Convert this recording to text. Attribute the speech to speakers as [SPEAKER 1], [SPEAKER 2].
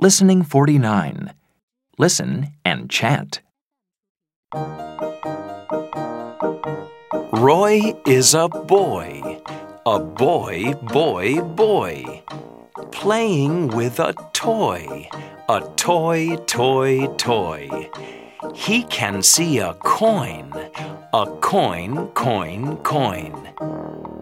[SPEAKER 1] Listening 49. Listen and chant. Roy is a boy, a boy, boy, boy, playing with a toy, a toy, toy, toy. He can see a coin, a coin, coin, coin.